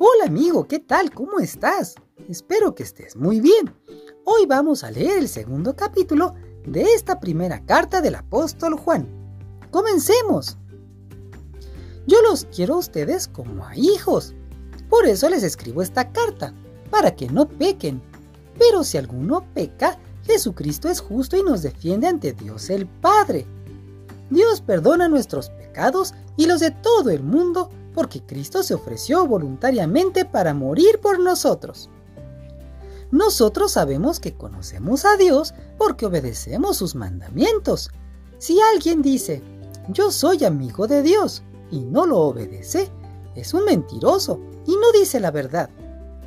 Hola amigo, ¿qué tal? ¿Cómo estás? Espero que estés muy bien. Hoy vamos a leer el segundo capítulo de esta primera carta del apóstol Juan. Comencemos. Yo los quiero a ustedes como a hijos. Por eso les escribo esta carta, para que no pequen. Pero si alguno peca, Jesucristo es justo y nos defiende ante Dios el Padre. Dios perdona nuestros pecados y los de todo el mundo porque Cristo se ofreció voluntariamente para morir por nosotros. Nosotros sabemos que conocemos a Dios porque obedecemos sus mandamientos. Si alguien dice, yo soy amigo de Dios y no lo obedece, es un mentiroso y no dice la verdad.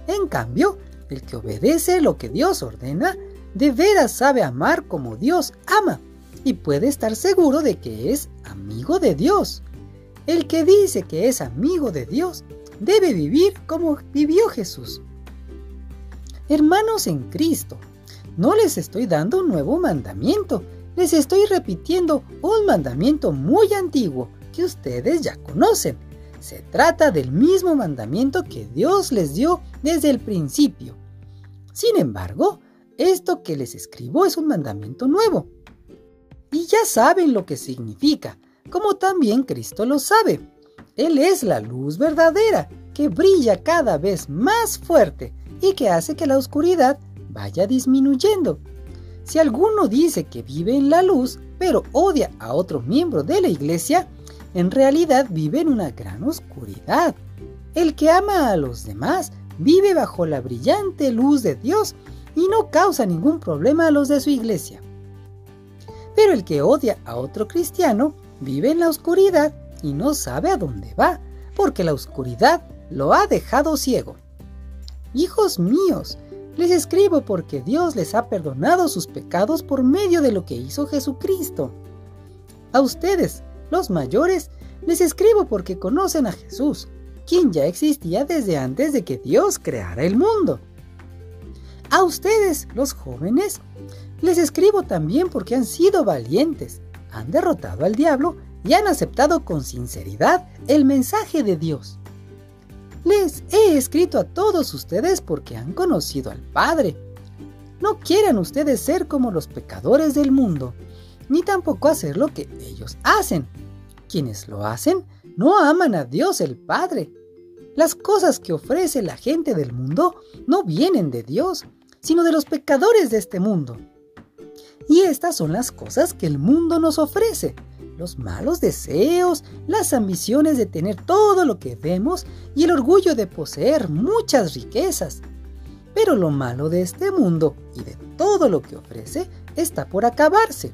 En cambio, el que obedece lo que Dios ordena, de veras sabe amar como Dios ama y puede estar seguro de que es amigo de Dios. El que dice que es amigo de Dios debe vivir como vivió Jesús. Hermanos en Cristo, no les estoy dando un nuevo mandamiento, les estoy repitiendo un mandamiento muy antiguo que ustedes ya conocen. Se trata del mismo mandamiento que Dios les dio desde el principio. Sin embargo, esto que les escribo es un mandamiento nuevo. Y ya saben lo que significa, como también Cristo lo sabe. Él es la luz verdadera, que brilla cada vez más fuerte y que hace que la oscuridad vaya disminuyendo. Si alguno dice que vive en la luz, pero odia a otro miembro de la iglesia, en realidad vive en una gran oscuridad. El que ama a los demás vive bajo la brillante luz de Dios y no causa ningún problema a los de su iglesia. Pero el que odia a otro cristiano vive en la oscuridad y no sabe a dónde va, porque la oscuridad lo ha dejado ciego. Hijos míos, les escribo porque Dios les ha perdonado sus pecados por medio de lo que hizo Jesucristo. A ustedes, los mayores, les escribo porque conocen a Jesús, quien ya existía desde antes de que Dios creara el mundo. A ustedes, los jóvenes, les escribo también porque han sido valientes han derrotado al diablo y han aceptado con sinceridad el mensaje de Dios. Les he escrito a todos ustedes porque han conocido al Padre. No quieran ustedes ser como los pecadores del mundo, ni tampoco hacer lo que ellos hacen. Quienes lo hacen no aman a Dios el Padre. Las cosas que ofrece la gente del mundo no vienen de Dios, sino de los pecadores de este mundo. Y estas son las cosas que el mundo nos ofrece. Los malos deseos, las ambiciones de tener todo lo que vemos y el orgullo de poseer muchas riquezas. Pero lo malo de este mundo y de todo lo que ofrece está por acabarse.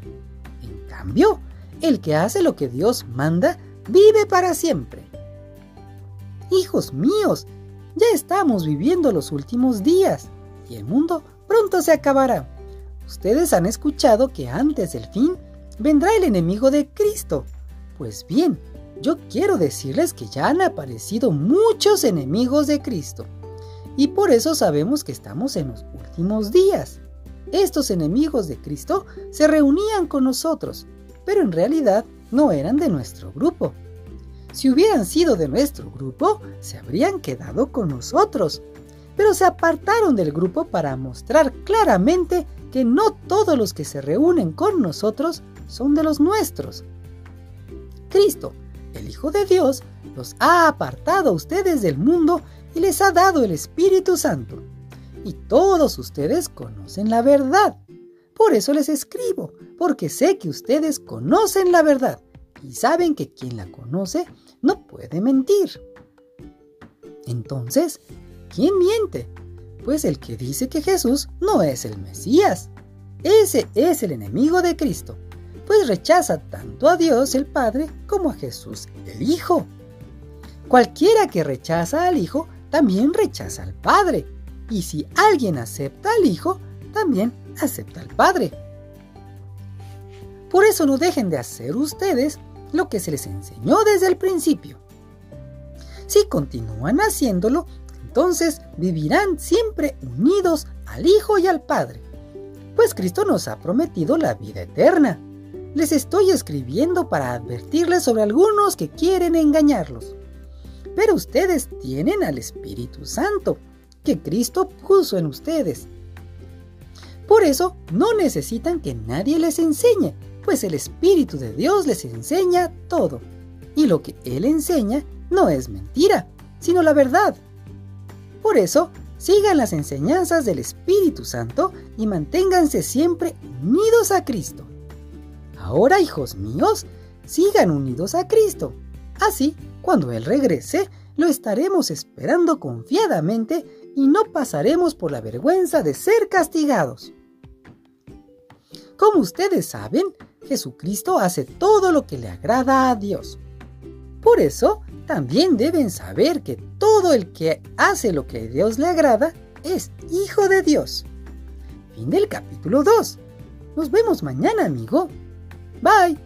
En cambio, el que hace lo que Dios manda vive para siempre. Hijos míos, ya estamos viviendo los últimos días y el mundo pronto se acabará. Ustedes han escuchado que antes del fin vendrá el enemigo de Cristo. Pues bien, yo quiero decirles que ya han aparecido muchos enemigos de Cristo. Y por eso sabemos que estamos en los últimos días. Estos enemigos de Cristo se reunían con nosotros, pero en realidad no eran de nuestro grupo. Si hubieran sido de nuestro grupo, se habrían quedado con nosotros, pero se apartaron del grupo para mostrar claramente que no todos los que se reúnen con nosotros son de los nuestros. Cristo, el Hijo de Dios, los ha apartado a ustedes del mundo y les ha dado el Espíritu Santo. Y todos ustedes conocen la verdad. Por eso les escribo, porque sé que ustedes conocen la verdad y saben que quien la conoce no puede mentir. Entonces, ¿quién miente? Pues el que dice que Jesús no es el Mesías. Ese es el enemigo de Cristo, pues rechaza tanto a Dios el Padre como a Jesús el Hijo. Cualquiera que rechaza al Hijo también rechaza al Padre, y si alguien acepta al Hijo, también acepta al Padre. Por eso no dejen de hacer ustedes lo que se les enseñó desde el principio. Si continúan haciéndolo, entonces vivirán siempre unidos al Hijo y al Padre, pues Cristo nos ha prometido la vida eterna. Les estoy escribiendo para advertirles sobre algunos que quieren engañarlos. pero ustedes tienen al Espíritu Santo, que Cristo puso en ustedes. Por eso no necesitan que nadie les enseñe, pues el Espíritu de Dios les enseña todo. Y lo que Él enseña no es mentira, sino la verdad. Por eso, sigan las enseñanzas del Espíritu Santo y manténganse siempre unidos a Cristo. Ahora, hijos míos, sigan unidos a Cristo. Así, cuando Él regrese, lo estaremos esperando confiadamente y no pasaremos por la vergüenza de ser castigados. Como ustedes saben, Jesucristo hace todo lo que le agrada a Dios. Por eso, también deben saber que todo el que hace lo que a Dios le agrada es hijo de Dios. Fin del capítulo 2. Nos vemos mañana, amigo. Bye.